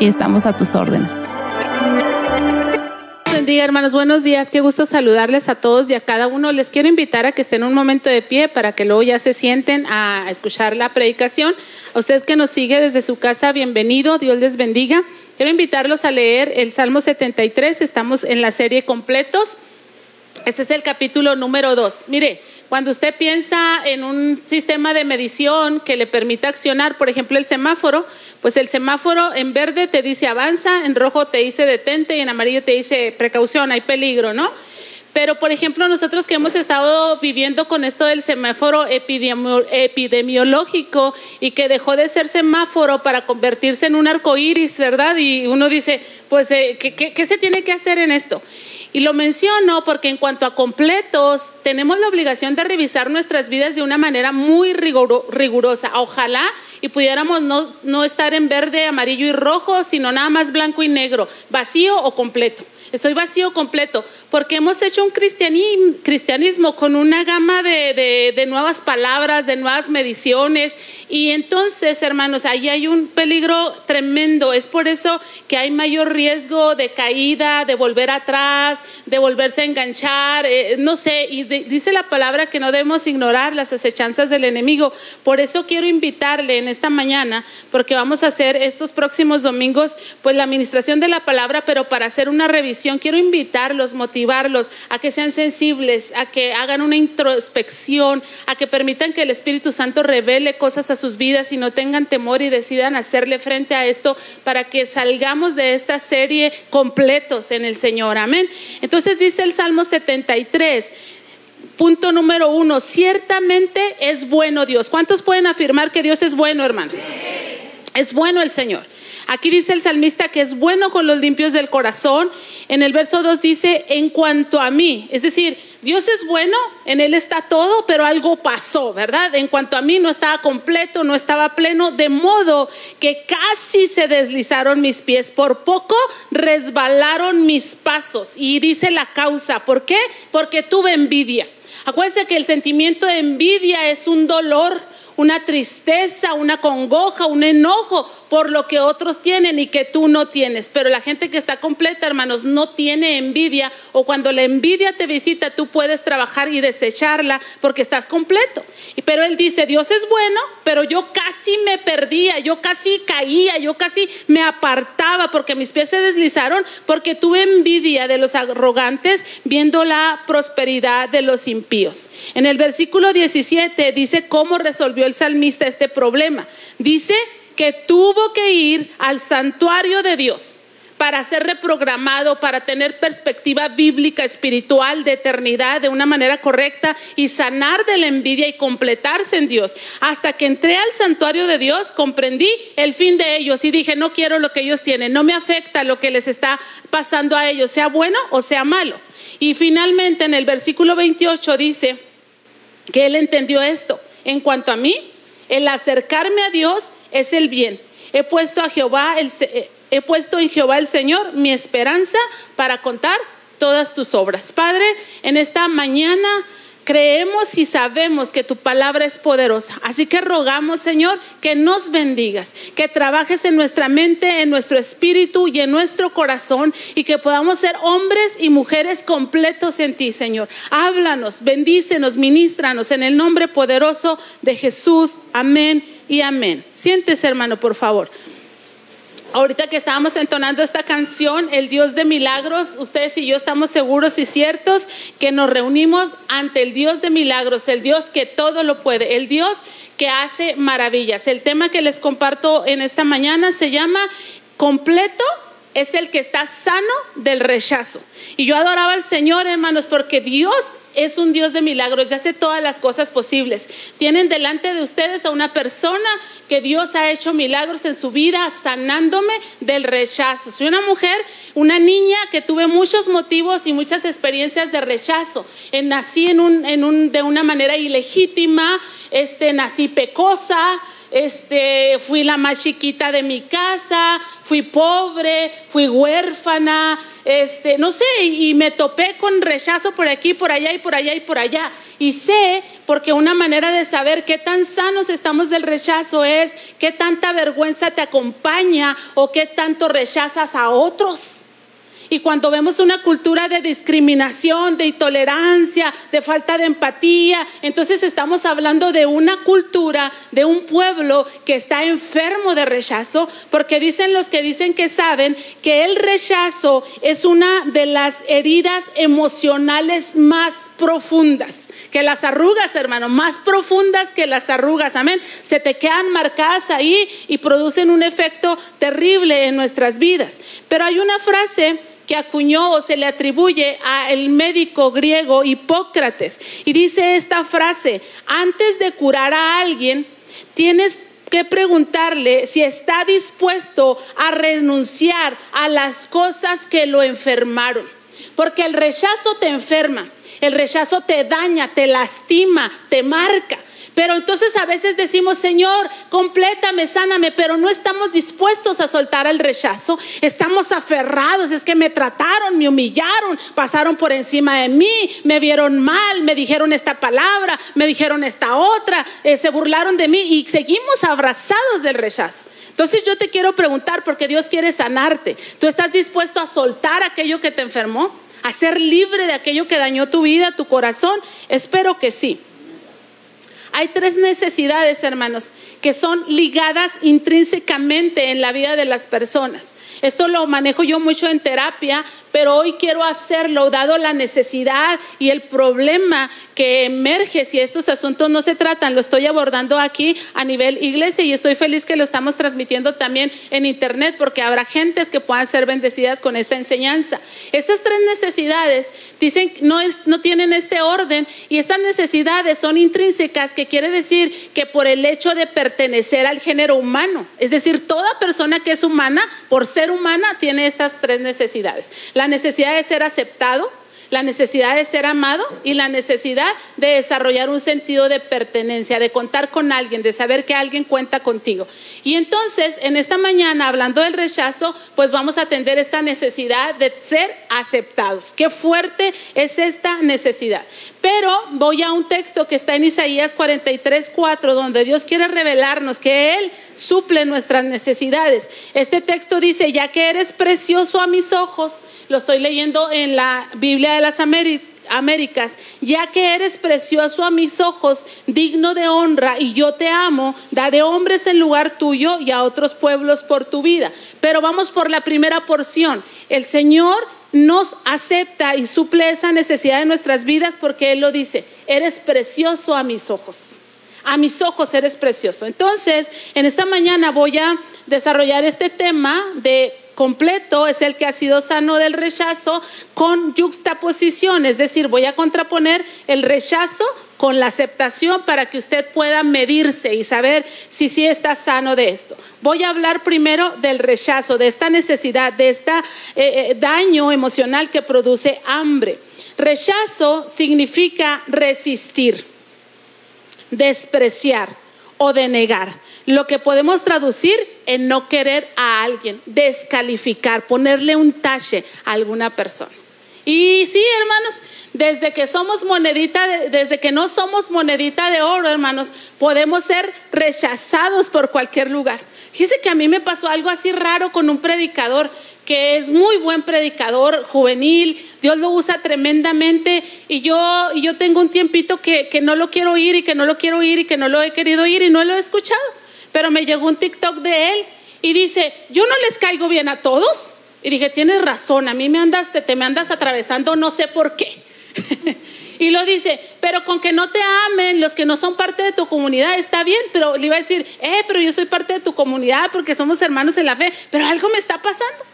y estamos a tus órdenes. Bendiga, hermanos, buenos días. Qué gusto saludarles a todos y a cada uno. Les quiero invitar a que estén un momento de pie para que luego ya se sienten a escuchar la predicación. A usted que nos sigue desde su casa, bienvenido. Dios les bendiga. Quiero invitarlos a leer el Salmo 73. Estamos en la serie completos. Este es el capítulo número 2. Mire, cuando usted piensa en un sistema de medición que le permita accionar, por ejemplo, el semáforo, pues el semáforo en verde te dice avanza, en rojo te dice detente y en amarillo te dice precaución, hay peligro, ¿no? Pero, por ejemplo, nosotros que hemos estado viviendo con esto del semáforo epidemiológico y que dejó de ser semáforo para convertirse en un arco iris, ¿verdad? Y uno dice, pues, eh, qué se tiene que hacer en esto? Y lo menciono porque en cuanto a completos, tenemos la obligación de revisar nuestras vidas de una manera muy rigurosa. Ojalá y pudiéramos no, no estar en verde, amarillo y rojo, sino nada más blanco y negro, vacío o completo. Estoy vacío completo, porque hemos hecho un cristianismo con una gama de, nuevas palabras, de nuevas mediciones, y entonces, hermanos, ahí hay un peligro tremendo. Es por eso que hay mayor riesgo de caída, de volver atrás, de volverse a enganchar, eh, no sé, y dice la palabra que no debemos ignorar las acechanzas del enemigo. Por eso quiero invitarle en esta mañana, porque vamos a hacer estos próximos domingos, pues la administración de la palabra, pero para hacer una revisión quiero invitarlos, motivarlos a que sean sensibles, a que hagan una introspección, a que permitan que el Espíritu Santo revele cosas a sus vidas y no tengan temor y decidan hacerle frente a esto para que salgamos de esta serie completos en el Señor. Amén. Entonces dice el Salmo 73. Punto número uno, ciertamente es bueno Dios. ¿Cuántos pueden afirmar que Dios es bueno, hermanos? Es bueno el Señor. Aquí dice el salmista que es bueno con los limpios del corazón. En el verso 2 dice, en cuanto a mí, es decir, Dios es bueno, en Él está todo, pero algo pasó, ¿verdad? En cuanto a mí no estaba completo, no estaba pleno, de modo que casi se deslizaron mis pies, por poco resbalaron mis pasos. Y dice la causa, ¿por qué? Porque tuve envidia. Acuérdense que el sentimiento de envidia es un dolor, una tristeza, una congoja, un enojo por lo que otros tienen y que tú no tienes. Pero la gente que está completa, hermanos, no tiene envidia o cuando la envidia te visita, tú puedes trabajar y desecharla porque estás completo. Pero él dice, Dios es bueno, pero yo casi me perdía, yo casi caía, yo casi me apartaba porque mis pies se deslizaron porque tuve envidia de los arrogantes viendo la prosperidad de los impíos. En el versículo 17 dice cómo resolvió el salmista este problema. Dice, que tuvo que ir al santuario de Dios para ser reprogramado, para tener perspectiva bíblica, espiritual, de eternidad, de una manera correcta y sanar de la envidia y completarse en Dios. Hasta que entré al santuario de Dios, comprendí el fin de ellos y dije, no quiero lo que ellos tienen, no me afecta lo que les está pasando a ellos, sea bueno o sea malo. Y finalmente en el versículo 28 dice que él entendió esto. En cuanto a mí, el acercarme a Dios es el bien. He puesto a Jehová, el, eh, he puesto en Jehová el Señor mi esperanza para contar todas tus obras. Padre, en esta mañana Creemos y sabemos que tu palabra es poderosa. Así que rogamos, Señor, que nos bendigas, que trabajes en nuestra mente, en nuestro espíritu y en nuestro corazón y que podamos ser hombres y mujeres completos en ti, Señor. Háblanos, bendícenos, ministranos en el nombre poderoso de Jesús. Amén y amén. Siéntese, hermano, por favor. Ahorita que estábamos entonando esta canción, El Dios de Milagros, ustedes y yo estamos seguros y ciertos que nos reunimos ante el Dios de Milagros, el Dios que todo lo puede, el Dios que hace maravillas. El tema que les comparto en esta mañana se llama completo es el que está sano del rechazo. Y yo adoraba al Señor, hermanos, porque Dios es un Dios de milagros, ya hace todas las cosas posibles. Tienen delante de ustedes a una persona que Dios ha hecho milagros en su vida, sanándome del rechazo. Soy una mujer, una niña que tuve muchos motivos y muchas experiencias de rechazo. Eh, nací en un, en un, de una manera ilegítima, este, nací pecosa, este, fui la más chiquita de mi casa, fui pobre, fui huérfana, este, no sé, y me topé con rechazo por aquí, por allá y por allá y por allá. Y sé, porque una manera de saber qué tan sanos estamos del rechazo es qué tanta vergüenza te acompaña o qué tanto rechazas a otros. Y cuando vemos una cultura de discriminación, de intolerancia, de falta de empatía, entonces estamos hablando de una cultura, de un pueblo que está enfermo de rechazo, porque dicen los que dicen que saben que el rechazo es una de las heridas emocionales más profundas que las arrugas, hermano, más profundas que las arrugas, amén. Se te quedan marcadas ahí y producen un efecto terrible en nuestras vidas. Pero hay una frase que acuñó o se le atribuye al médico griego Hipócrates. Y dice esta frase, antes de curar a alguien, tienes que preguntarle si está dispuesto a renunciar a las cosas que lo enfermaron. Porque el rechazo te enferma, el rechazo te daña, te lastima, te marca. Pero entonces a veces decimos, Señor, complétame, sáname, pero no estamos dispuestos a soltar el rechazo. Estamos aferrados, es que me trataron, me humillaron, pasaron por encima de mí, me vieron mal, me dijeron esta palabra, me dijeron esta otra, eh, se burlaron de mí y seguimos abrazados del rechazo. Entonces yo te quiero preguntar, porque Dios quiere sanarte, ¿tú estás dispuesto a soltar aquello que te enfermó? ¿A ser libre de aquello que dañó tu vida, tu corazón? Espero que sí. Hay tres necesidades, hermanos, que son ligadas intrínsecamente en la vida de las personas. Esto lo manejo yo mucho en terapia, pero hoy quiero hacerlo dado la necesidad y el problema que emerge si estos asuntos no se tratan. Lo estoy abordando aquí a nivel iglesia y estoy feliz que lo estamos transmitiendo también en internet porque habrá gentes que puedan ser bendecidas con esta enseñanza. Estas tres necesidades dicen no, no tienen este orden y estas necesidades son intrínsecas, que quiere decir que por el hecho de pertenecer al género humano, es decir, toda persona que es humana, por ser humana, tiene estas tres necesidades. La necesidad de ser aceptado, la necesidad de ser amado y la necesidad de desarrollar un sentido de pertenencia, de contar con alguien, de saber que alguien cuenta contigo. Y entonces, en esta mañana, hablando del rechazo, pues vamos a atender esta necesidad de ser aceptados. Qué fuerte es esta necesidad. Pero voy a un texto que está en Isaías 43, 4, donde Dios quiere revelarnos que Él suple nuestras necesidades. Este texto dice, ya que eres precioso a mis ojos, lo estoy leyendo en la Biblia de las Américas, ya que eres precioso a mis ojos, digno de honra, y yo te amo, daré hombres en lugar tuyo y a otros pueblos por tu vida. Pero vamos por la primera porción. El Señor nos acepta y suple esa necesidad de nuestras vidas porque Él lo dice, eres precioso a mis ojos. A mis ojos eres precioso. Entonces, en esta mañana voy a desarrollar este tema de completo es el que ha sido sano del rechazo con juxtaposición, es decir, voy a contraponer el rechazo con la aceptación para que usted pueda medirse y saber si sí está sano de esto. Voy a hablar primero del rechazo, de esta necesidad, de este daño emocional que produce hambre. Rechazo significa resistir, despreciar o denegar. Lo que podemos traducir en no querer a alguien, descalificar, ponerle un tache a alguna persona. Y sí, hermanos, Desde que somos monedita, desde que no somos monedita de oro, hermanos, podemos ser rechazados por cualquier lugar. Fíjese que a mí me pasó algo así raro con un predicador que es muy buen predicador juvenil, Dios lo usa tremendamente y yo, yo tengo un tiempito que, que no lo quiero oír y que no lo quiero oír y que no lo he querido oír y no lo he escuchado, pero me llegó un TikTok de él y dice, yo no les caigo bien a todos. Y dije, tienes razón, a mí me andas, te me andas atravesando, no sé por qué. y lo dice, pero con que no te amen los que no son parte de tu comunidad, está bien, pero le iba a decir, eh, pero yo soy parte de tu comunidad porque somos hermanos en la fe, pero algo me está pasando.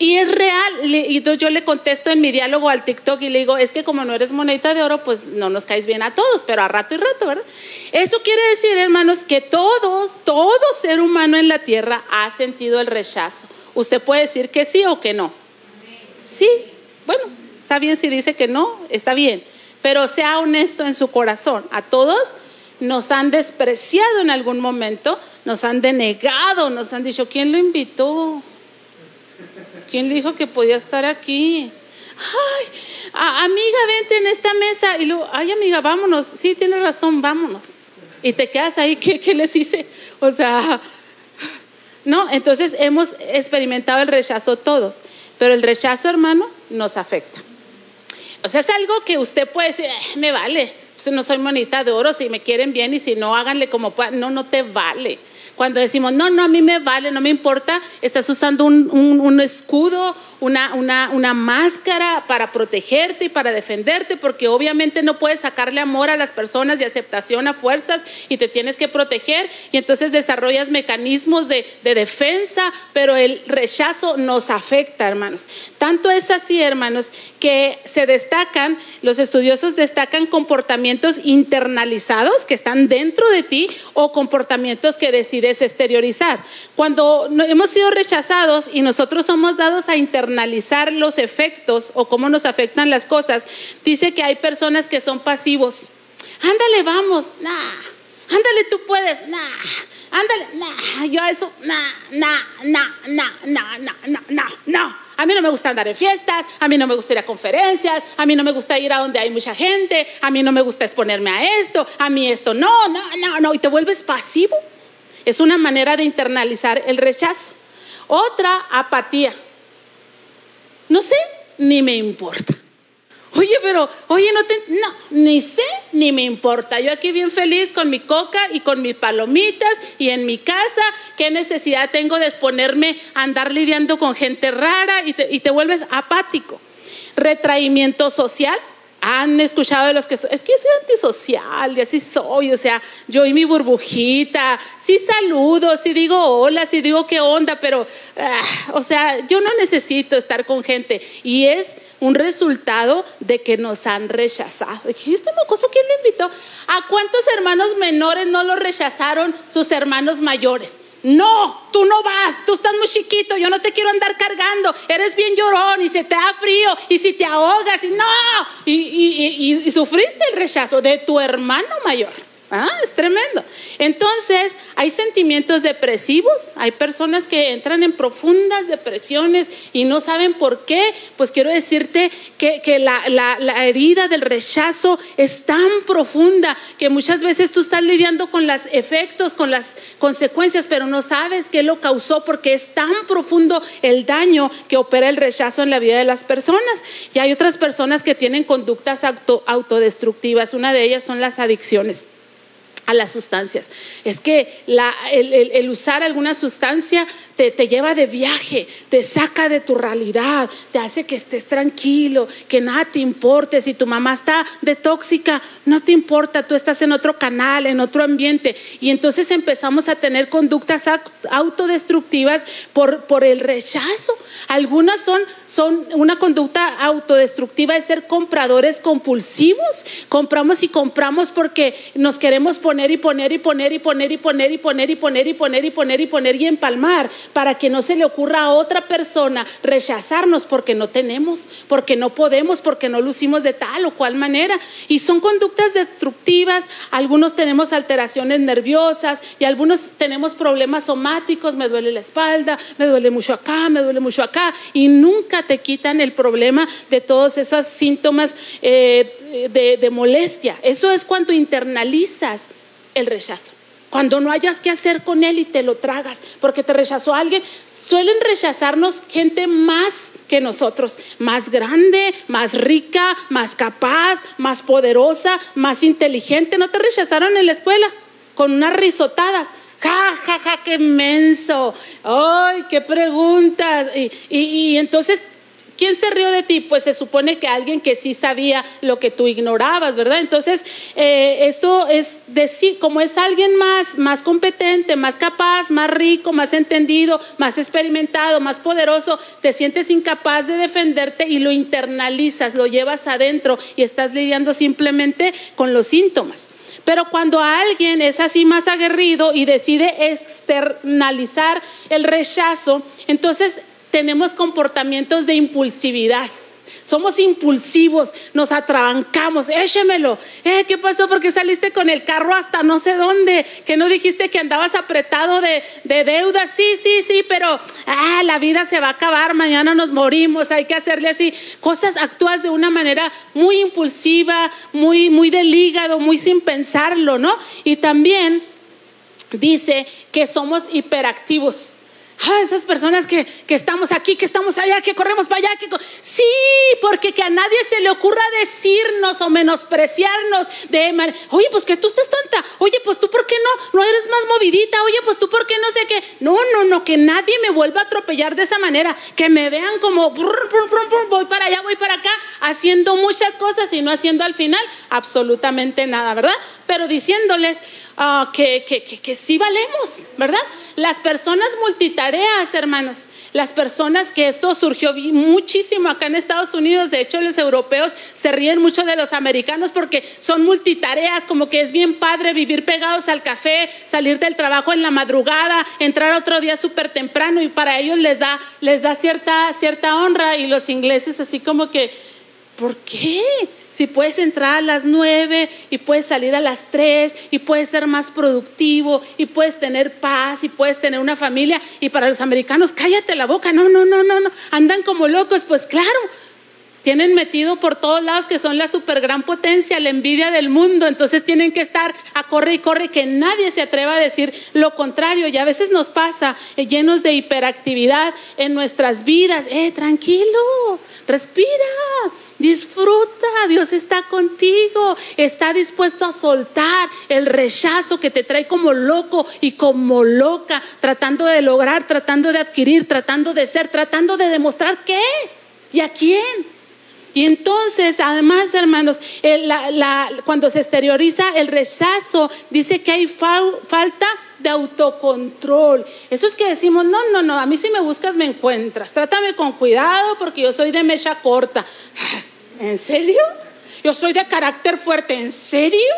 Y es real. Y yo le contesto en mi diálogo al TikTok y le digo, es que como no eres monedita de oro, pues no nos caes bien a todos, pero a rato y rato, ¿verdad? Eso quiere decir, hermanos, que todos, todo ser humano en la tierra ha sentido el rechazo. Usted puede decir que sí o que no. Sí, bueno, está bien si dice que no, está bien. Pero sea honesto en su corazón. A todos nos han despreciado en algún momento, nos han denegado, nos han dicho, ¿quién lo invitó? ¿Quién dijo que podía estar aquí? Ay, amiga, vente en esta mesa. Y luego, ay, amiga, vámonos. Sí, tienes razón, vámonos. Y te quedas ahí, ¿qué, les hice? O sea, no, entonces hemos experimentado el rechazo todos. Pero el rechazo, hermano, nos afecta. O sea, es algo que usted puede decir, me vale. Pues no soy monita de oro, si me quieren bien y si no, háganle como puedan. No, no te vale. Cuando decimos, no, no, a mí me vale, no me importa, estás usando un, escudo, una, una, una, máscara para protegerte y para defenderte, porque obviamente no puedes sacarle amor a las personas y aceptación a fuerzas y te tienes que proteger y entonces desarrollas mecanismos de, de defensa, pero el rechazo nos afecta, hermanos. Tanto es así, hermanos, que se destacan, los estudiosos destacan comportamientos internalizados que están dentro de ti o comportamientos que deciden exteriorizar. Cuando hemos sido rechazados y nosotros somos dados a internalizar los efectos o cómo nos afectan las cosas, dice que hay personas que son pasivos. Ándale, vamos, nah. Ándale, tú puedes, nah. Ándale, nah. Yo a eso, nah, nah, nah, nah, nah, nah, nah, no. A mí no me gusta andar en fiestas, a mí no me gusta ir a conferencias, a mí no me gusta ir a donde hay mucha gente, a mí no me gusta exponerme a esto, a mí esto no, no, no, no. Y te vuelves pasivo. Es una manera de internalizar el rechazo. Otra, apatía. No sé, ni me importa. Oye, pero, oye, no te, no, ni sé, ni me importa. Yo aquí bien feliz con mi coca y con mis palomitas y en mi casa, ¿qué necesidad tengo de exponerme a andar lidiando con gente rara y te, y te vuelves apático? Retraimiento social, han escuchado de los que es que yo soy antisocial y así soy, o sea, yo y mi burbujita, sí saludo, sí digo hola, sí digo qué onda, pero, ah, o sea, yo no necesito estar con gente y es un resultado de que nos han rechazado. ¿Y este mocoso quién lo invitó? ¿A cuántos hermanos menores no lo rechazaron sus hermanos mayores? No, tú no vas, tú estás muy chiquito, yo no te quiero andar cargando, eres bien llorón y se te da frío y si te ahogas y no, y sufriste el rechazo de tu hermano mayor. Ah, es tremendo. Entonces, hay sentimientos depresivos, hay personas que entran en profundas depresiones y no saben por qué. Pues quiero decirte que, la, herida del rechazo es tan profunda que muchas veces tú estás lidiando con los efectos, con las consecuencias, pero no sabes qué lo causó porque es tan profundo el daño que opera el rechazo en la vida de las personas. Y hay otras personas que tienen conductas autodestructivas. Una de ellas son las adicciones a las sustancias. Es que el, usar alguna sustancia te, lleva de viaje, te saca de tu realidad, te hace que estés tranquilo, que nada te importe. Si tu mamá está de tóxica, no te importa, tú estás en otro canal, en otro ambiente. Y entonces empezamos a tener conductas autodestructivas por, por el rechazo. Algunas son, son una conducta autodestructiva de ser compradores compulsivos. Compramos y compramos porque nos queremos poner y poner y poner y poner y poner y poner y poner y poner y poner y poner y empalmar para que no se le ocurra a otra persona rechazarnos porque no tenemos, porque no podemos, porque no lucimos de tal o cual manera. Y son conductas destructivas, algunos tenemos alteraciones nerviosas y algunos tenemos problemas somáticos, me duele la espalda, me duele mucho acá, me duele mucho acá, y nunca te quitan el problema de todos esos síntomas eh, de, de molestia. Eso es cuando internalizas el rechazo. Cuando no hayas qué hacer con él y te lo tragas porque te rechazó alguien, suelen rechazarnos gente más que nosotros, más grande, más rica, más capaz, más poderosa, más inteligente. ¿No te rechazaron en la escuela? Con unas risotadas. Ja, ja, ja, qué menso. Ay, qué preguntas. Y, y entonces ¿Quién se rió de ti? Pues se supone que alguien que sí sabía lo que tú ignorabas, ¿verdad? Entonces, eh, esto es decir, como es alguien más, más competente, más capaz, más rico, más entendido, más experimentado, más poderoso, te sientes incapaz de defenderte y lo internalizas, lo llevas adentro y estás lidiando simplemente con los síntomas. Pero cuando alguien es así más aguerrido y decide externalizar el rechazo, entonces tenemos comportamientos de impulsividad. Somos impulsivos, nos atrabancamos, échemelo. Eh, ¿Qué pasó? Porque saliste con el carro hasta no sé dónde, que no dijiste que andabas apretado de, de deuda. Sí, sí, sí, pero ah, la vida se va a acabar, mañana nos morimos, hay que hacerle así. Cosas, actúas de una manera muy impulsiva, muy, muy del hígado, muy sin pensarlo, ¿no? Y también dice que somos hiperactivos ah, esas personas que, estamos aquí, que estamos allá, que corremos para allá, que sí, porque que a nadie se le ocurra decirnos o menospreciarnos de, oye, pues que tú estás tonta, oye, pues tú por qué no, no eres más movidita, oye, pues tú por qué no sé qué, no, no, no, que nadie me vuelva a atropellar de esa manera, que me vean como, voy para allá, voy para acá, haciendo muchas cosas y no haciendo al final absolutamente nada, ¿verdad? Pero diciéndoles, Ah, que, que, que, sí valemos, ¿verdad? Las personas multitareas, hermanos, las personas que esto surgió muchísimo acá en Estados Unidos, de hecho los europeos se ríen mucho de los americanos porque son multitareas, como que es bien padre vivir pegados al café, salir del trabajo en la madrugada, entrar otro día súper temprano y para ellos les da, les da cierta, cierta honra y los ingleses así como que, ¿por qué? Si puedes entrar a las nueve y puedes salir a las tres y puedes ser más productivo y puedes tener paz y puedes tener una familia y para los americanos cállate la boca, no, no, no, no, no, andan como locos, pues claro, tienen metido por todos lados que son la super gran potencia, la envidia del mundo, entonces tienen que estar a corre y corre, que nadie se atreva a decir lo contrario. Y a veces nos pasa eh, llenos de hiperactividad en nuestras vidas. Eh, tranquilo, respira. Disfruta, Dios está contigo, está dispuesto a soltar el rechazo que te trae como loco y como loca, tratando de lograr, tratando de adquirir, tratando de ser, tratando de demostrar qué y a quién. Y entonces, además, hermanos, cuando se exterioriza el rechazo, dice que hay falta de autocontrol. Eso es que decimos, no, no, no, a mí si me buscas me encuentras. Trátame con cuidado porque yo soy de mecha corta. ¿En serio? Yo soy de carácter fuerte. ¿En serio?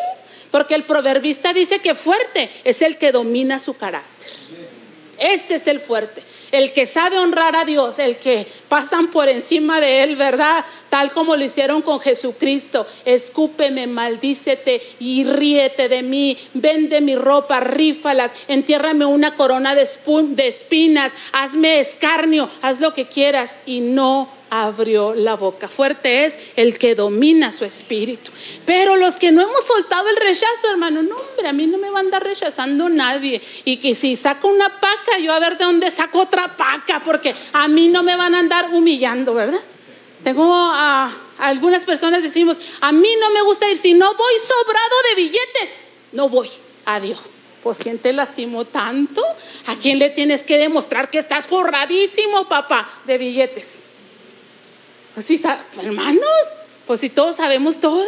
Porque el proverbista dice que fuerte es el que domina su carácter. Ese es el fuerte, el que sabe honrar a Dios, el que pasan por encima de él, ¿verdad? Tal como lo hicieron con Jesucristo. Escúpeme, maldícete y ríete de mí. Vende mi ropa, rífalas, entiérrame una corona de, de espinas, hazme escarnio, haz lo que quieras y no abrió la boca. Fuerte es el que domina su espíritu. Pero los que no hemos soltado el rechazo, hermano, no, hombre, a mí no me va a andar rechazando nadie. Y que si saco una paca, yo a ver de dónde saco otra paca, porque a mí no me van a andar humillando, ¿verdad? Tengo a, algunas personas decimos, a mí no me gusta ir, si no voy sobrado de billetes, no voy. Adiós. Pues ¿quién te lastimó tanto? ¿A quién le tienes que demostrar que estás forradísimo, papá, de billetes? Pues sí, hermanos, pues si todos sabemos todo,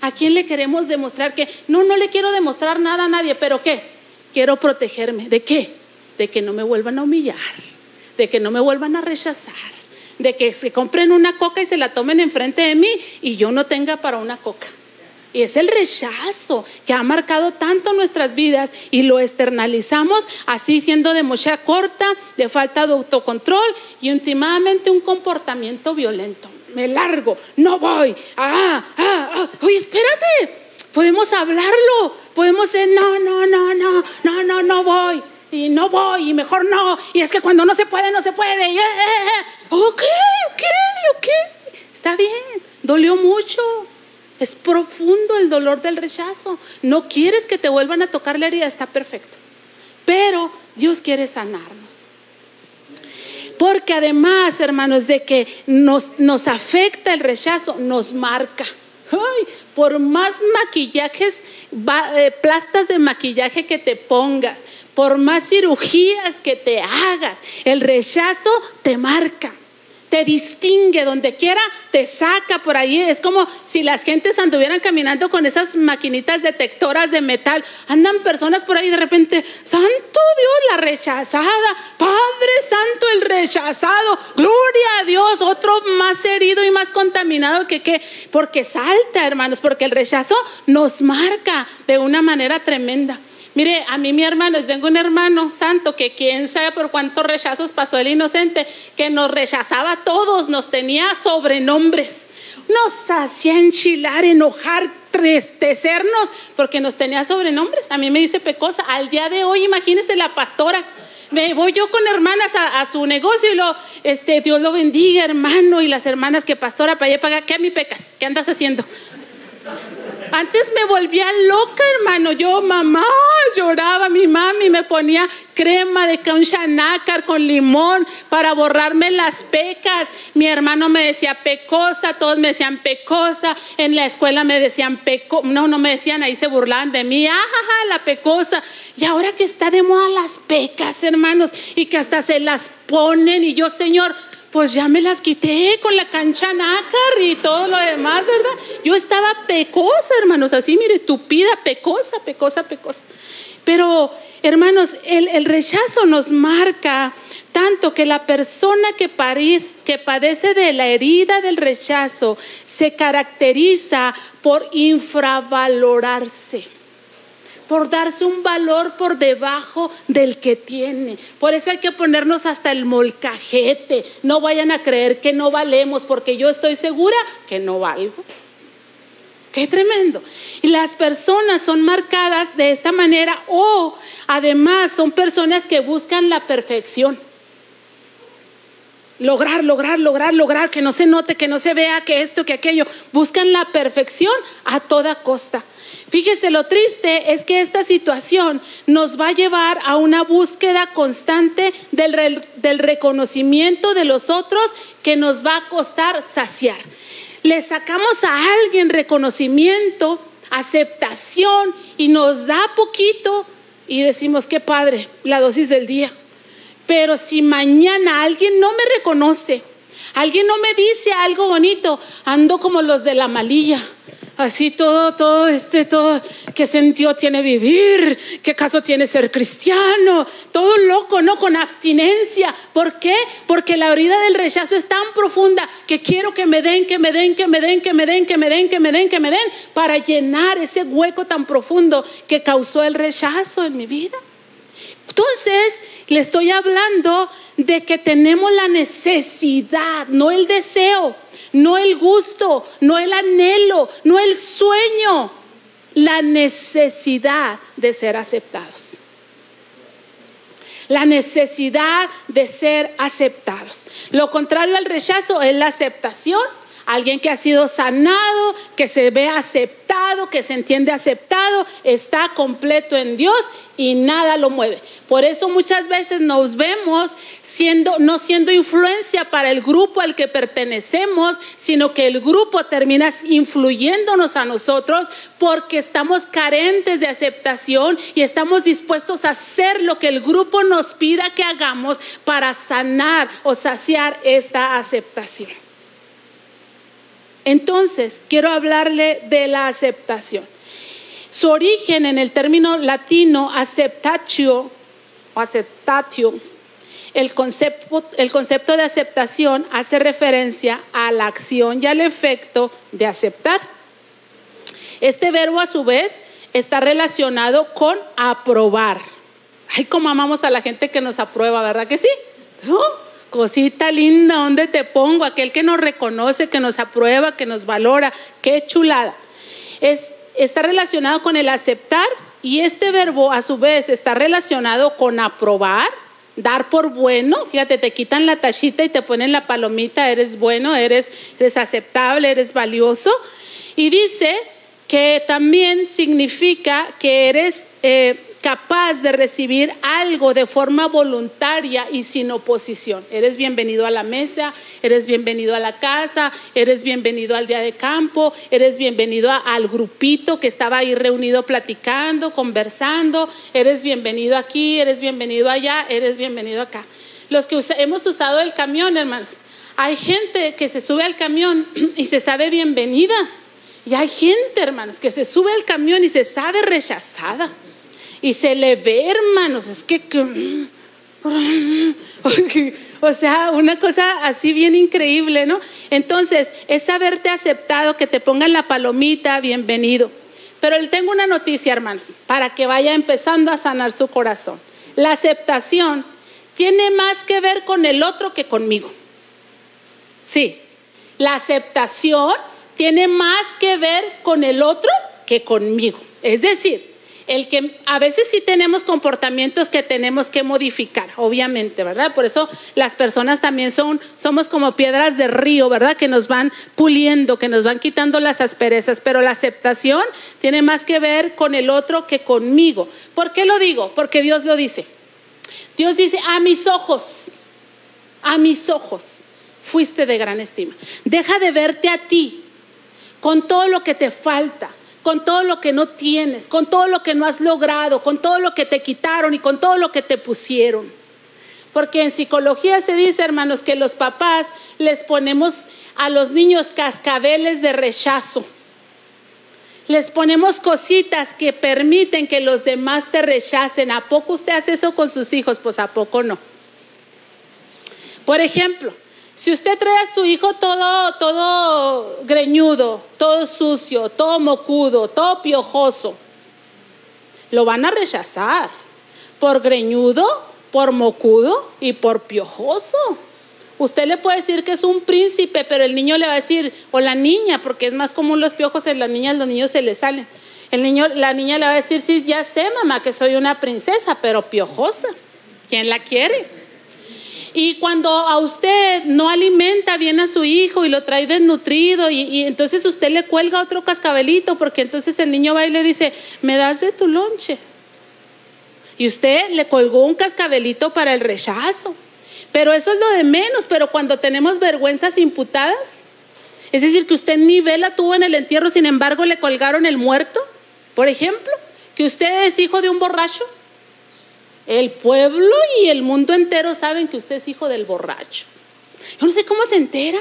¿a quién le queremos demostrar que no, no le quiero demostrar nada a nadie, pero qué? Quiero protegerme. ¿De qué? De que no me vuelvan a humillar, de que no me vuelvan a rechazar, de que se compren una coca y se la tomen enfrente de mí y yo no tenga para una coca. Y es el rechazo que ha marcado tanto nuestras vidas y lo externalizamos así siendo de mocha corta, de falta de autocontrol y últimamente un comportamiento violento. Me largo, no voy. Ah, ah, ah. Oye, espérate. Podemos hablarlo. Podemos decir, no, no, no, no, no, no, no voy. Y no voy, y mejor no. Y es que cuando no se puede, no se puede. Y, eh, eh, eh. Ok, ok, ok. Está bien. Dolió mucho. Es profundo el dolor del rechazo. No quieres que te vuelvan a tocar la herida, está perfecto. Pero Dios quiere sanarnos. Porque además, hermanos, de que nos, nos afecta el rechazo, nos marca. por más maquillajes, eh, plastas de maquillaje que te pongas, por más cirugías que te hagas, el rechazo te marca te distingue donde quiera, te saca por ahí. Es como si las gentes anduvieran caminando con esas maquinitas detectoras de metal. Andan personas por ahí de repente, Santo Dios, la rechazada, Padre Santo, el rechazado, gloria a Dios, otro más herido y más contaminado que qué, porque salta, hermanos, porque el rechazo nos marca de una manera tremenda. Mire, a mí mi hermano, tengo un hermano santo que quién sabe por cuántos rechazos pasó el inocente, que nos rechazaba a todos, nos tenía sobrenombres, nos hacía enchilar, enojar, tristecernos, porque nos tenía sobrenombres. A mí me dice Pecosa, al día de hoy, imagínese la pastora. Me voy yo con hermanas a, su negocio y lo, este, Dios lo bendiga, hermano, y las hermanas que pastora para allá paga, ¿qué a mi pecas? ¿Qué andas haciendo? Antes me volvía loca, hermano. Yo, mamá, lloraba. Mi mami me ponía crema de nácar con limón para borrarme las pecas. Mi hermano me decía pecosa, todos me decían pecosa. En la escuela me decían peco, no, no me decían, ahí se burlaban de mí. Ajaja, la pecosa. Y ahora que está de moda las pecas, hermanos, y que hasta se las ponen. Y yo, Señor, pues ya me las quité con la cancha nácar y todo lo demás, ¿verdad? Yo estaba pecosa, hermanos, así, mire, tupida, pecosa, pecosa, pecosa. Pero, hermanos, el, rechazo nos marca tanto que la persona que, que padece de la herida del rechazo se caracteriza por infravalorarse por darse un valor por debajo del que tiene. Por eso hay que ponernos hasta el molcajete. No vayan a creer que no valemos, porque yo estoy segura que no valgo. Qué tremendo. Y las personas son marcadas de esta manera o además son personas que buscan la perfección. Lograr, lograr, lograr, lograr, que no se note, que no se vea, que esto, que aquello. Buscan la perfección a toda costa. Fíjese, lo triste es que esta situación nos va a llevar a una búsqueda constante del, del reconocimiento de los otros que nos va a costar saciar. Le sacamos a alguien reconocimiento, aceptación y nos da poquito y decimos, qué padre, la dosis del día. Pero si mañana alguien no me reconoce, alguien no me dice algo bonito, ando como los de la malilla así todo, todo este, todo, qué sentido tiene vivir, qué caso tiene ser cristiano, todo loco, ¿no? Con abstinencia. ¿Por qué? Porque la herida del rechazo es tan profunda que quiero que me den, que me den, que me den, que me den, que me den, que me den, que me den, para llenar ese hueco tan profundo que causó el rechazo en mi vida. Entonces, le estoy hablando de que tenemos la necesidad, no el deseo no el gusto, no el anhelo, no el sueño, la necesidad de ser aceptados. La necesidad de ser aceptados. Lo contrario al rechazo es la aceptación Alguien que ha sido sanado, que se ve aceptado, que se entiende aceptado, está completo en Dios y nada lo mueve. Por eso muchas veces nos vemos siendo no siendo influencia para el grupo al que pertenecemos, sino que el grupo termina influyéndonos a nosotros porque estamos carentes de aceptación y estamos dispuestos a hacer lo que el grupo nos pida que hagamos para sanar o saciar esta aceptación. Entonces, quiero hablarle de la aceptación. Su origen en el término latino aceptatio o aceptatio, el concepto, de aceptación hace referencia a la acción y al efecto de aceptar. Este verbo a su vez está relacionado con aprobar. Ay, como amamos a la gente que nos aprueba, ¿verdad que sí? Cosita linda, ¿dónde te pongo? Aquel que nos reconoce, que nos aprueba, que nos valora. Qué chulada. Es, está relacionado con el aceptar y este verbo a su vez está relacionado con aprobar, dar por bueno. Fíjate, te quitan la tachita y te ponen la palomita, eres bueno, eres, eres aceptable, eres valioso. Y dice que también significa que eres eh, capaz de recibir algo de forma voluntaria y sin oposición. Eres bienvenido a la mesa, eres bienvenido a la casa, eres bienvenido al día de campo, eres bienvenido al grupito que estaba ahí reunido platicando, conversando, eres bienvenido aquí, eres bienvenido allá, eres bienvenido acá. Los que hemos usado el camión, hermanos, hay gente que se sube al camión y se sabe bienvenida. Y hay gente, hermanos, que se sube al camión y se sabe rechazada. Y se le ve, hermanos, es que... O sea, una cosa así bien increíble, ¿no? Entonces, es haberte aceptado, que te pongan la palomita, bienvenido. Pero le tengo una noticia, hermanos, para que vaya empezando a sanar su corazón. La aceptación tiene más que ver con el otro que conmigo. Sí, la aceptación tiene más que ver con el otro que conmigo. Es decir, el que a veces sí tenemos comportamientos que tenemos que modificar, obviamente, ¿verdad? Por eso las personas también son, somos como piedras de río, ¿verdad? Que nos van puliendo, que nos van quitando las asperezas, pero la aceptación tiene más que ver con el otro que conmigo. ¿Por qué lo digo? Porque Dios lo dice. Dios dice, a mis ojos, a mis ojos, fuiste de gran estima. Deja de verte a ti con todo lo que te falta con todo lo que no tienes, con todo lo que no has logrado, con todo lo que te quitaron y con todo lo que te pusieron. Porque en psicología se dice, hermanos, que los papás les ponemos a los niños cascabeles de rechazo. Les ponemos cositas que permiten que los demás te rechacen. ¿A poco usted hace eso con sus hijos? Pues a poco no. Por ejemplo, si usted trae a su hijo todo, todo greñudo, todo sucio, todo mocudo, todo piojoso, lo van a rechazar por greñudo, por mocudo y por piojoso. Usted le puede decir que es un príncipe, pero el niño le va a decir, o la niña, porque es más común los piojos en las niñas, los niños se les salen. El niño, la niña le va a decir, sí, ya sé, mamá, que soy una princesa, pero piojosa. ¿Quién la quiere? Y cuando a usted no alimenta bien a su hijo y lo trae desnutrido y, entonces usted le cuelga otro cascabelito porque entonces el niño va y le dice, me das de tu lonche. Y usted le colgó un cascabelito para el rechazo. Pero eso es lo de menos, pero cuando tenemos vergüenzas imputadas, es decir, que usted ni vela tuvo en el entierro, sin embargo le colgaron el muerto, por ejemplo, que usted es hijo de un borracho, el pueblo y el mundo entero saben que usted es hijo del borracho. Yo no sé cómo se enteran.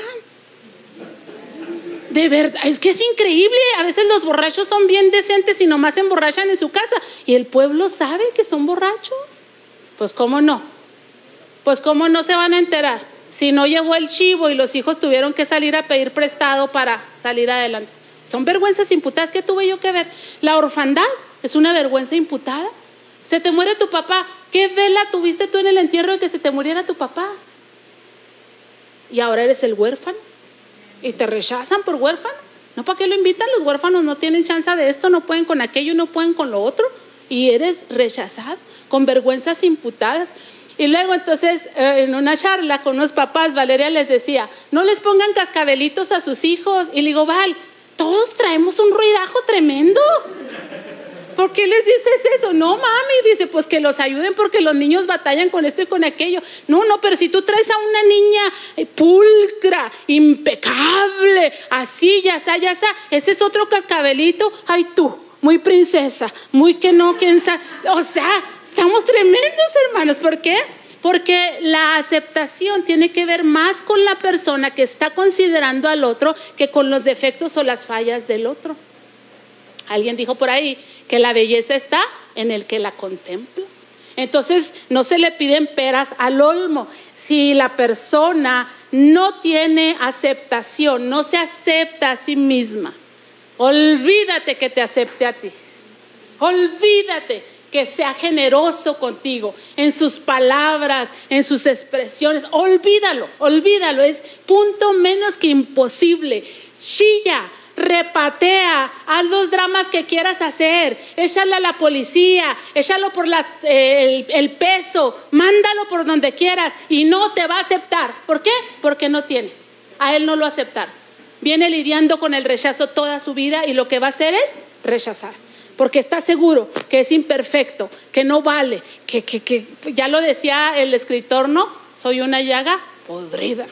De verdad, es que es increíble. A veces los borrachos son bien decentes y nomás se emborrachan en su casa. Y el pueblo sabe que son borrachos. Pues cómo no. Pues cómo no se van a enterar. Si no llevó el chivo y los hijos tuvieron que salir a pedir prestado para salir adelante. Son vergüenzas imputadas. ¿Qué tuve yo que ver? La orfandad es una vergüenza imputada. Se te muere tu papá. ¿Qué vela tuviste tú en el entierro de que se te muriera tu papá? Y ahora eres el huérfano. Y te rechazan por huérfano. ¿No para qué lo invitan? Los huérfanos no tienen chance de esto, no pueden con aquello, no pueden con lo otro. Y eres rechazado, con vergüenzas imputadas. Y luego entonces eh, en una charla con unos papás, Valeria les decía, no les pongan cascabelitos a sus hijos. Y le digo, Val, todos traemos un ruidajo tremendo. ¿Por qué les dices eso? No, mami, dice, pues que los ayuden porque los niños batallan con esto y con aquello. No, no, pero si tú traes a una niña eh, pulcra, impecable, así, ya está, ya está, ese es otro cascabelito, ay tú, muy princesa, muy que no, quién sabe. O sea, estamos tremendos, hermanos, ¿por qué? Porque la aceptación tiene que ver más con la persona que está considerando al otro que con los defectos o las fallas del otro. Alguien dijo por ahí que la belleza está en el que la contempla. Entonces no se le piden peras al olmo. Si la persona no tiene aceptación, no se acepta a sí misma, Olvídate que te acepte a ti. Olvídate que sea generoso contigo en sus palabras, en sus expresiones. Olvídalo, olvídalo. Es punto menos que imposible. Chilla, repatea, haz los dramas que quieras hacer, échale a la policía, échalo por el, el, peso, mándalo por donde quieras y no te va a aceptar. ¿Por qué? Porque no tiene. A él no lo aceptar. Viene lidiando con el rechazo toda su vida y lo que va a hacer es rechazar. Porque está seguro que es imperfecto, que no vale, que, que, que ya lo decía el escritor, ¿no? Soy una llaga podrida,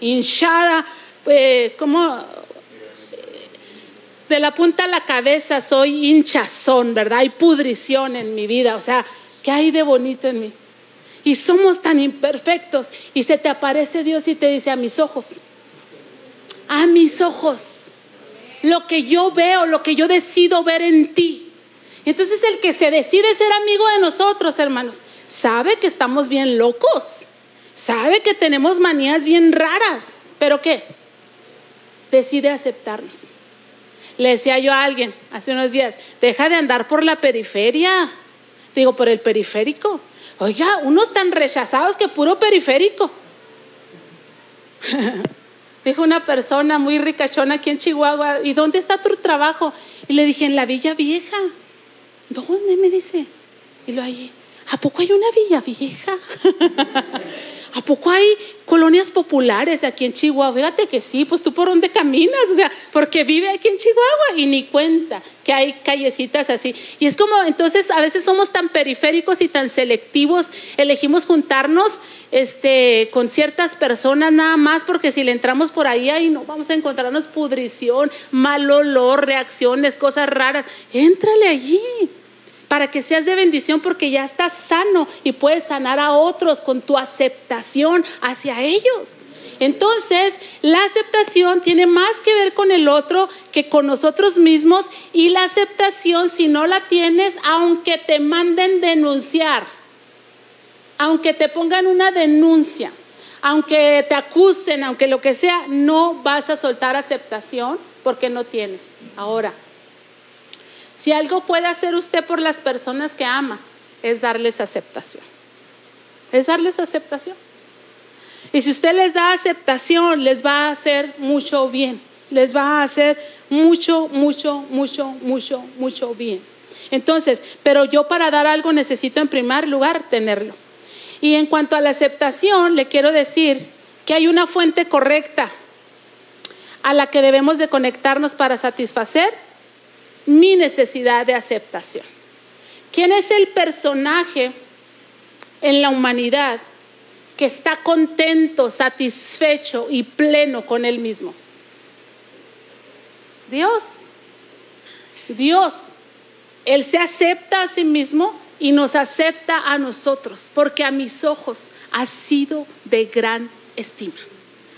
hinchada, eh, como de la punta a la cabeza soy hinchazón, ¿verdad? Hay pudrición en mi vida, o sea, ¿qué hay de bonito en mí? Y somos tan imperfectos y se te aparece Dios y te dice a mis ojos, a mis ojos, lo que yo veo, lo que yo decido ver en ti. Entonces el que se decide ser amigo de nosotros, hermanos, sabe que estamos bien locos, sabe que tenemos manías bien raras, pero ¿qué? Decide aceptarnos. Le decía yo a alguien hace unos días, deja de andar por la periferia. Digo, por el periférico. Oiga, unos tan rechazados que puro periférico. Dijo una persona muy ricachona aquí en Chihuahua, ¿y dónde está tu trabajo? Y le dije, en la Villa Vieja. ¿Dónde? Me dice. Y lo allí, ¿a poco hay una Villa Vieja? ¿A poco hay colonias populares aquí en Chihuahua? Fíjate que sí, pues tú por dónde caminas, o sea, porque vive aquí en Chihuahua y ni cuenta que hay callecitas así. Y es como, entonces a veces somos tan periféricos y tan selectivos, elegimos juntarnos este, con ciertas personas nada más, porque si le entramos por ahí, ahí no vamos a encontrarnos pudrición, mal olor, reacciones, cosas raras. Éntrale allí para que seas de bendición porque ya estás sano y puedes sanar a otros con tu aceptación hacia ellos. Entonces, la aceptación tiene más que ver con el otro que con nosotros mismos y la aceptación, si no la tienes, aunque te manden denunciar, aunque te pongan una denuncia, aunque te acusen, aunque lo que sea, no vas a soltar aceptación porque no tienes. Ahora, si algo puede hacer usted por las personas que ama, es darles aceptación. Es darles aceptación. Y si usted les da aceptación, les va a hacer mucho bien. Les va a hacer mucho, mucho, mucho, mucho, mucho bien. Entonces, pero yo para dar algo necesito en primer lugar tenerlo. Y en cuanto a la aceptación, le quiero decir que hay una fuente correcta a la que debemos de conectarnos para satisfacer mi necesidad de aceptación. ¿Quién es el personaje en la humanidad que está contento, satisfecho y pleno con él mismo? Dios. Dios. Él se acepta a sí mismo y nos acepta a nosotros, porque a mis ojos ha sido de gran estima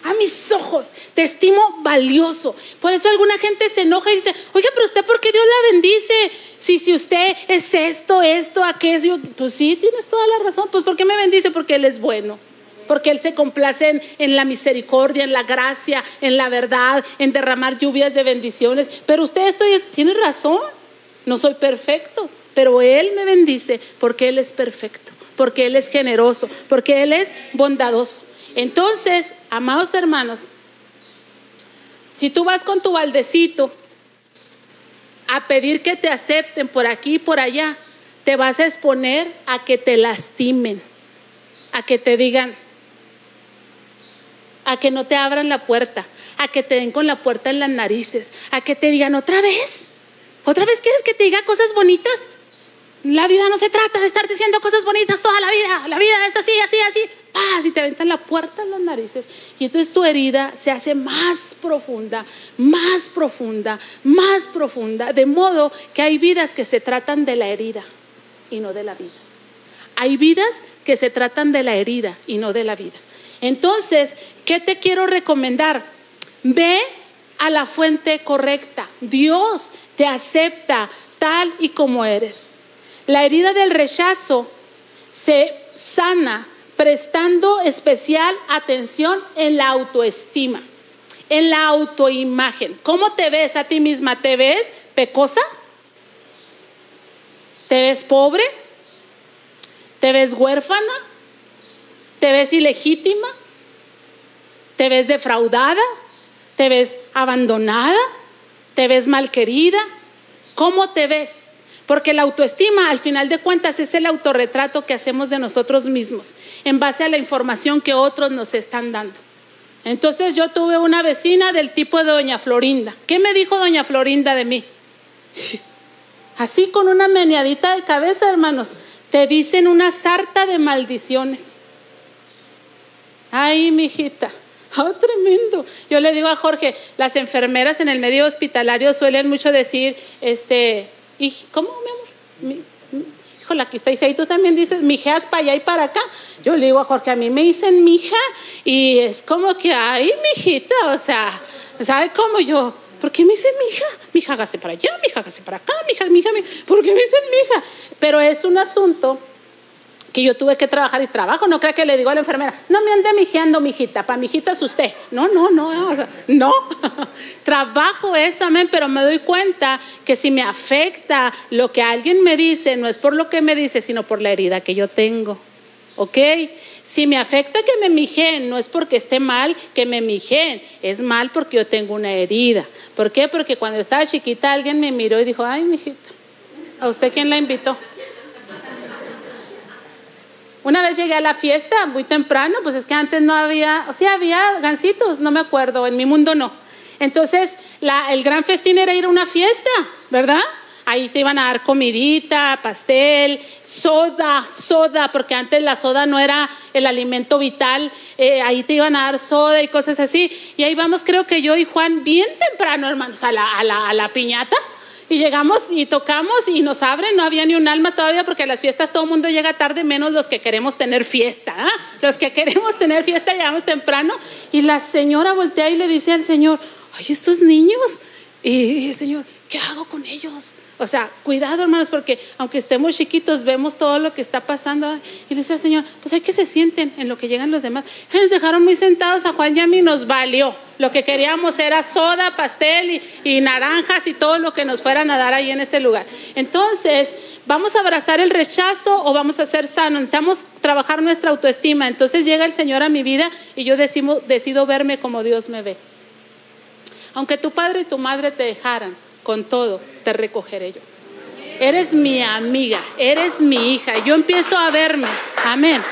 a mis ojos, te estimo valioso. Por eso alguna gente se enoja y dice, oiga, pero usted, ¿por qué Dios la bendice? Si, si usted es esto, esto, aquello, pues sí, tienes toda la razón. Pues ¿por qué me bendice? Porque Él es bueno. Porque Él se complace en, la misericordia, en la gracia, en la verdad, en derramar lluvias de bendiciones. Pero usted esto tiene razón. No soy perfecto, pero Él me bendice porque Él es perfecto, porque Él es generoso, porque Él es bondadoso. Entonces, amados hermanos, si tú vas con tu baldecito a pedir que te acepten por aquí y por allá, te vas a exponer a que te lastimen, a que te digan, a que no te abran la puerta, a que te den con la puerta en las narices, a que te digan otra vez, otra vez quieres que te diga cosas bonitas. La vida no se trata de estar diciendo cosas bonitas toda la vida, la vida es así, así, así. ¡paz! y te aventan la puerta en las narices. Y entonces tu herida se hace más profunda, más profunda, más profunda. De modo que hay vidas que se tratan de la herida y no de la vida. Hay vidas que se tratan de la herida y no de la vida. Entonces, ¿qué te quiero recomendar? Ve a la fuente correcta. Dios te acepta tal y como eres. La herida del rechazo se sana prestando especial atención en la autoestima. en la autoimagen. ¿Cómo te ves a ti misma? ¿Te ves pecosa? ¿Te ves pobre? ¿Te ves huérfana? ¿Te ves ilegítima? ¿Te ves defraudada? ¿Te ves abandonada? ¿Te ves malquerida? ¿Cómo te ves? Porque la autoestima, al final de cuentas, es el autorretrato que hacemos de nosotros mismos en base a la información que otros nos están dando. Entonces yo tuve una vecina del tipo de doña Florinda. ¿Qué me dijo doña Florinda de mí? Así con una meneadita de cabeza, hermanos, te dicen una sarta de maldiciones. Ay, mijita. Oh, tremendo. Yo le digo a Jorge, las enfermeras en el medio hospitalario suelen mucho decir, este, ¿y cómo, mi amor? híjole, aquí está, y tú también dices, mijeas para allá y para acá. Yo le digo a Jorge, a mí me dicen mija, y es como que, ay, mijita, o sea, ¿sabe cómo yo? ¿Por qué me dicen mija? Mija, hágase para allá, mija, hágase para acá, mija, mija, mija. ¿Por qué me dicen mija? Pero es un asunto que yo tuve que trabajar y trabajo. No crea que le digo a la enfermera, no me ande mijeando, mijita, para mijita es usted. No, no, no, no. trabajo eso, amén, pero me doy cuenta que si me afecta lo que alguien me dice, no es por lo que me dice, sino por la herida que yo tengo. ¿Ok? Si me afecta que me mijen, no es porque esté mal que me mijen, es mal porque yo tengo una herida. ¿Por qué? Porque cuando estaba chiquita alguien me miró y dijo, ay, mijita, ¿a usted quién la invitó? Una vez llegué a la fiesta muy temprano, pues es que antes no había, o sea, había gancitos, no me acuerdo, en mi mundo no. Entonces, el gran festín era ir a una fiesta, ¿verdad? Ahí te iban a dar comidita, pastel, soda, soda, porque antes la soda no era el alimento vital, eh, ahí te iban a dar soda y cosas así. Y ahí vamos, creo que yo y Juan, bien temprano, hermanos, la, a la, a la piñata. Y llegamos y tocamos y nos abren, no había ni un alma todavía porque a las fiestas todo el mundo llega tarde, menos los que queremos tener fiesta. ¿ah? Los que queremos tener fiesta llegamos temprano y la señora voltea y le dice al Señor, ay, estos niños. Y el Señor, ¿qué hago con ellos? O sea, cuidado hermanos, porque aunque estemos chiquitos, vemos todo lo que está pasando. Y dice el Señor, pues hay que se sienten en lo que llegan los demás. Y nos dejaron muy sentados a Juan y a mí, nos valió. Lo que queríamos era soda, pastel y, naranjas y todo lo que nos fueran a dar ahí en ese lugar. Entonces, ¿vamos a abrazar el rechazo o vamos a ser sanos? Necesitamos trabajar nuestra autoestima. Entonces llega el Señor a mi vida y yo decido verme como Dios me ve. Aunque tu padre y tu madre te dejaran, con todo te recogeré yo. Eres mi amiga, eres mi hija. Yo empiezo a verme. Amén.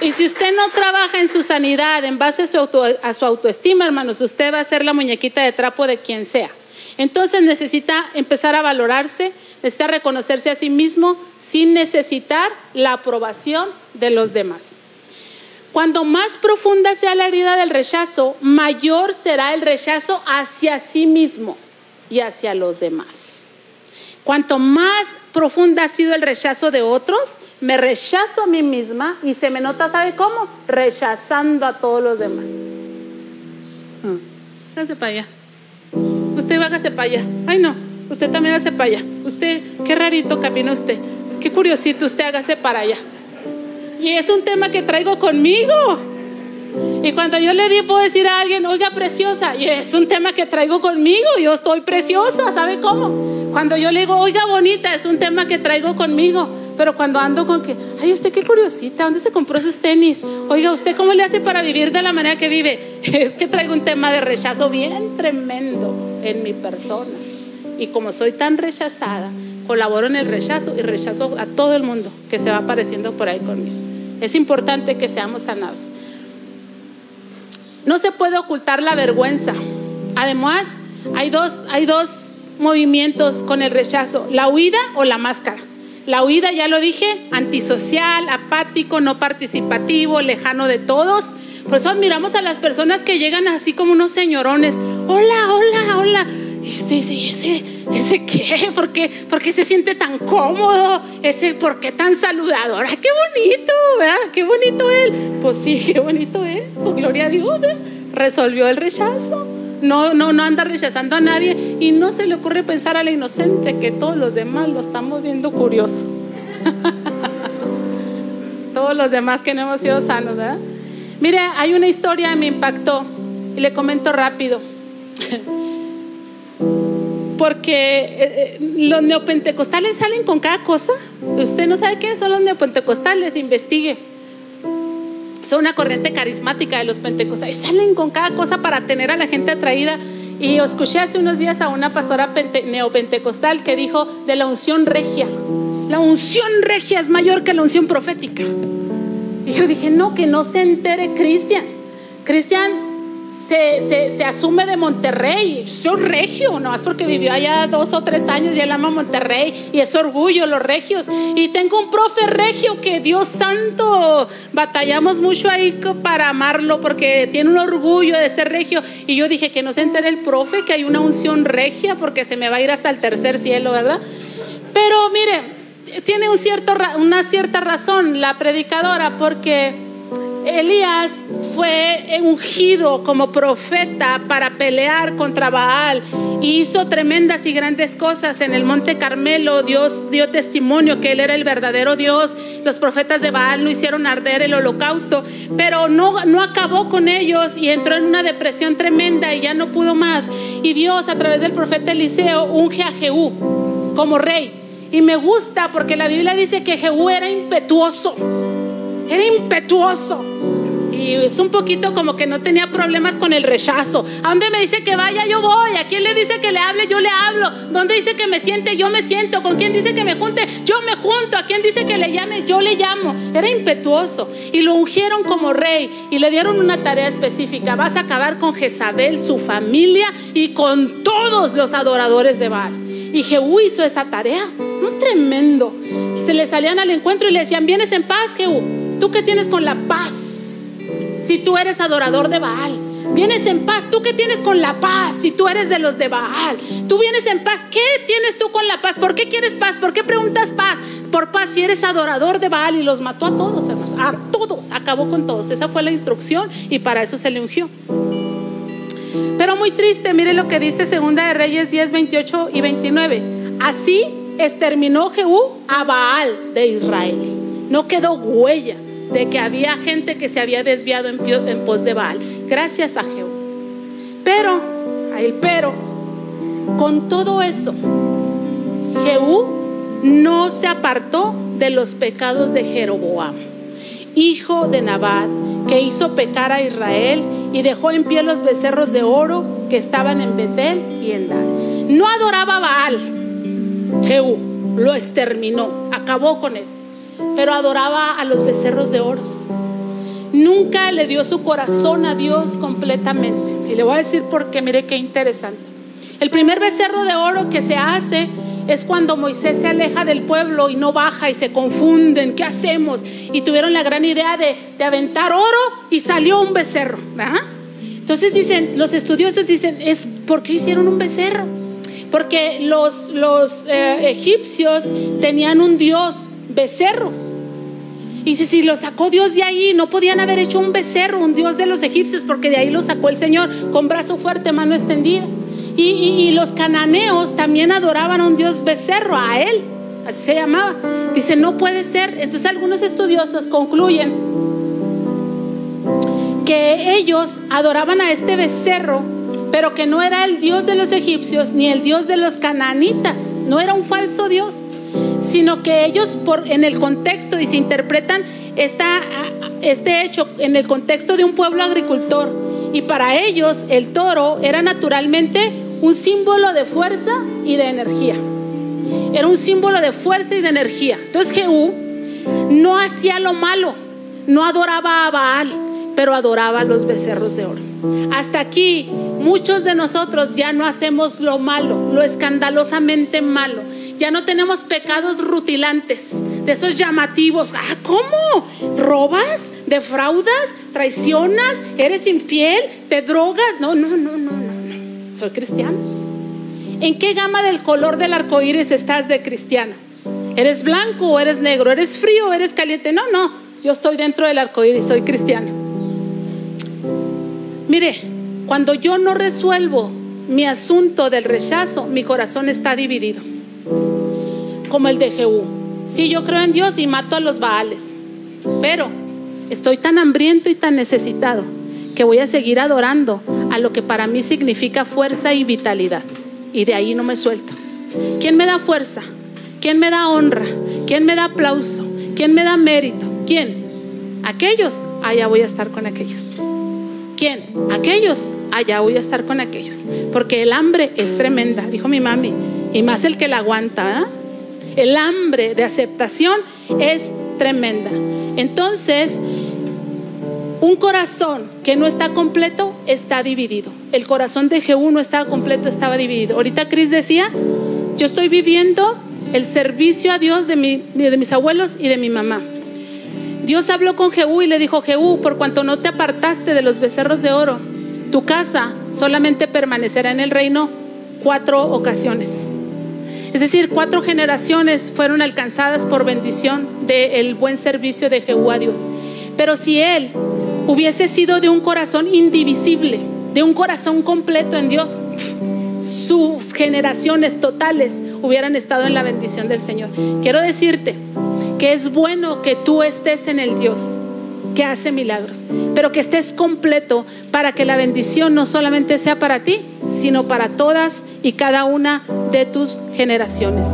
Y si usted no trabaja en su sanidad en base a su, autoestima, hermanos, usted va a ser la muñequita de trapo de quien sea. Entonces necesita empezar a valorarse, necesita reconocerse a sí mismo sin necesitar la aprobación de los demás. Cuando más profunda sea la herida del rechazo, mayor será el rechazo hacia sí mismo y hacia los demás. Cuanto más profunda ha sido el rechazo de otros, me rechazo a mí misma y se me nota, ¿sabe cómo? Rechazando a todos los demás. Ah, hágase para allá. Usted hágase para allá. Ay, no. Usted también hágase para allá. Usted, qué rarito camina usted. Qué curiosito, usted hágase para allá. Y es un tema que traigo conmigo. Y cuando yo le di, puedo decir a alguien, oiga, preciosa, y es un tema que traigo conmigo, yo estoy preciosa, ¿sabe cómo? Cuando yo le digo, oiga, bonita, es un tema que traigo conmigo. Pero cuando ando con que, ay, usted qué curiosita, ¿dónde se compró esos tenis? Oiga, ¿usted cómo le hace para vivir de la manera que vive? Es que traigo un tema de rechazo bien tremendo en mi persona. Y como soy tan rechazada, colaboro en el rechazo y rechazo a todo el mundo que se va apareciendo por ahí conmigo. Es importante que seamos sanados. No se puede ocultar la vergüenza. Además, hay dos, hay dos movimientos con el rechazo, la huida o la máscara. La huida, ya lo dije, antisocial, apático, no participativo, lejano de todos. Por eso admiramos a las personas que llegan así como unos señorones. Hola, hola, hola. Y usted dice, ¿ese, ese qué? ¿Por qué? ¿Por qué se siente tan cómodo? ¿Ese por qué tan saludador? ¡Qué bonito! ¿verdad? ¡Qué bonito él! Pues sí, qué bonito él. Pues gloria a Dios. Resolvió el rechazo. No, no, no anda rechazando a nadie y no se le ocurre pensar a la inocente que todos los demás lo estamos viendo curioso. todos los demás que no hemos sido sanos, ¿verdad? Mire, hay una historia que me impactó y le comento rápido. Porque eh, eh, los neopentecostales salen con cada cosa. Usted no sabe quiénes son los neopentecostales, investigue. Son una corriente carismática de los pentecostales. Salen con cada cosa para tener a la gente atraída. Y escuché hace unos días a una pastora neopentecostal que dijo de la unción regia. La unción regia es mayor que la unción profética. Y yo dije, no, que no se entere Cristian. Cristian se, asume de Monterrey. Soy regio, no más porque vivió allá dos o tres años y él ama Monterrey y es orgullo, los regios. Y tengo un profe regio que Dios santo, batallamos mucho ahí para amarlo porque tiene un orgullo de ser regio. Y yo dije que no se entere el profe que hay una unción regia porque se me va a ir hasta el tercer cielo, ¿verdad? Pero mire, tiene un cierto, una cierta razón la predicadora porque Elías fue ungido como profeta para pelear contra Baal y hizo tremendas y grandes cosas en el monte Carmelo. Dios dio testimonio que él era el verdadero Dios. Los profetas de Baal no hicieron arder el holocausto, pero no, no acabó con ellos y entró en una depresión tremenda y ya no pudo más. Y Dios a través del profeta Eliseo unge a Jehú como rey. Y me gusta porque la Biblia dice que Jehú era impetuoso era impetuoso. Y es un poquito como que no tenía problemas con el rechazo. ¿A dónde me dice que vaya? Yo voy. ¿A quién le dice que le hable? Yo le hablo. ¿Dónde dice que me siente? Yo me siento. ¿Con quién dice que me junte? Yo me junto. ¿A quién dice que le llame? Yo le llamo. Era impetuoso. Y lo ungieron como rey y le dieron una tarea específica. Vas a acabar con Jezabel, su familia y con todos los adoradores de Baal. Y Jehú hizo esa tarea. Tremendo. Se le salían al encuentro y le decían, ¿vienes en paz, Jehú? ¿Tú qué tienes con la paz? Si tú eres adorador de Baal. Vienes en paz. ¿Tú qué tienes con la paz? Si tú eres de los de Baal. Tú vienes en paz. ¿Qué tienes tú con la paz? ¿Por qué quieres paz? ¿Por qué preguntas paz? Por paz si eres adorador de Baal y los mató a todos, hermanos. A todos. Acabó con todos. Esa fue la instrucción y para eso se le ungió. Pero muy triste, mire lo que dice Segunda de Reyes 10, 28 y 29. Así exterminó Jehú a Baal de Israel. No quedó huella de que había gente que se había desviado en, pos de Baal, gracias a Jehú. Pero, a el pero, con todo eso, Jehú no se apartó de los pecados de Jeroboam, hijo de Nabat, que hizo pecar a Israel y dejó en pie los becerros de oro que estaban en Betel y en Dan. No adoraba a Baal, Jehú lo exterminó, acabó con él pero adoraba a los becerros de oro. Nunca le dio su corazón a Dios completamente. Y le voy a decir por qué, mire qué interesante. El primer becerro de oro que se hace es cuando Moisés se aleja del pueblo y no baja y se confunden, ¿qué hacemos? Y tuvieron la gran idea de, aventar oro y salió un becerro. Entonces dicen, los estudiosos dicen, es ¿por qué hicieron un becerro? Porque los, los eh, egipcios tenían un dios becerro. Y si, si lo sacó Dios de ahí, no podían haber hecho un becerro, un Dios de los egipcios, porque de ahí lo sacó el Señor con brazo fuerte, mano extendida. Y, y, los cananeos también adoraban a un Dios becerro, a él, así se llamaba. Dice, no puede ser. Entonces algunos estudiosos concluyen que ellos adoraban a este becerro, pero que no era el Dios de los egipcios ni el Dios de los cananitas, no era un falso Dios sino que ellos por, en el contexto y se interpretan este hecho en el contexto de un pueblo agricultor. Y para ellos el toro era naturalmente un símbolo de fuerza y de energía. Era un símbolo de fuerza y de energía. Entonces Jehú no hacía lo malo, no adoraba a Baal, pero adoraba a los becerros de oro. Hasta aquí muchos de nosotros ya no hacemos lo malo, lo escandalosamente malo ya no tenemos pecados rutilantes, de esos llamativos. Ah, ¿cómo? ¿Robas? ¿Defraudas? ¿Traicionas? ¿Eres infiel? ¿Te drogas? No, no, no, no, no, no. Soy cristiano. ¿En qué gama del color del arco iris estás de cristiano? ¿Eres blanco o eres negro? ¿Eres frío o eres caliente? No, no. Yo estoy dentro del arco iris, soy cristiano. Mire, cuando yo no resuelvo mi asunto del rechazo, mi corazón está dividido como el de Jehú. Sí, yo creo en Dios y mato a los Baales, pero estoy tan hambriento y tan necesitado que voy a seguir adorando a lo que para mí significa fuerza y vitalidad. Y de ahí no me suelto. ¿Quién me da fuerza? ¿Quién me da honra? ¿Quién me da aplauso? ¿Quién me da mérito? ¿Quién? Aquellos, allá voy a estar con aquellos. ¿Quién? Aquellos, allá voy a estar con aquellos. Porque el hambre es tremenda, dijo mi mami. Y más el que la aguanta. ¿eh? El hambre de aceptación es tremenda. Entonces, un corazón que no está completo está dividido. El corazón de Jehú no estaba completo, estaba dividido. Ahorita Cris decía, yo estoy viviendo el servicio a Dios de, de mis abuelos y de mi mamá. Dios habló con Jehú y le dijo, Jehú, por cuanto no te apartaste de los becerros de oro, tu casa solamente permanecerá en el reino cuatro ocasiones. Es decir, cuatro generaciones fueron alcanzadas por bendición del buen servicio de Jehú a Dios. Pero si él hubiese sido de un corazón indivisible, de un corazón completo en Dios, sus generaciones totales hubieran estado en la bendición del Señor. Quiero decirte que es bueno que tú estés en el Dios que hace milagros, pero que estés completo para que la bendición no solamente sea para ti, sino para todas y cada una de tus generaciones.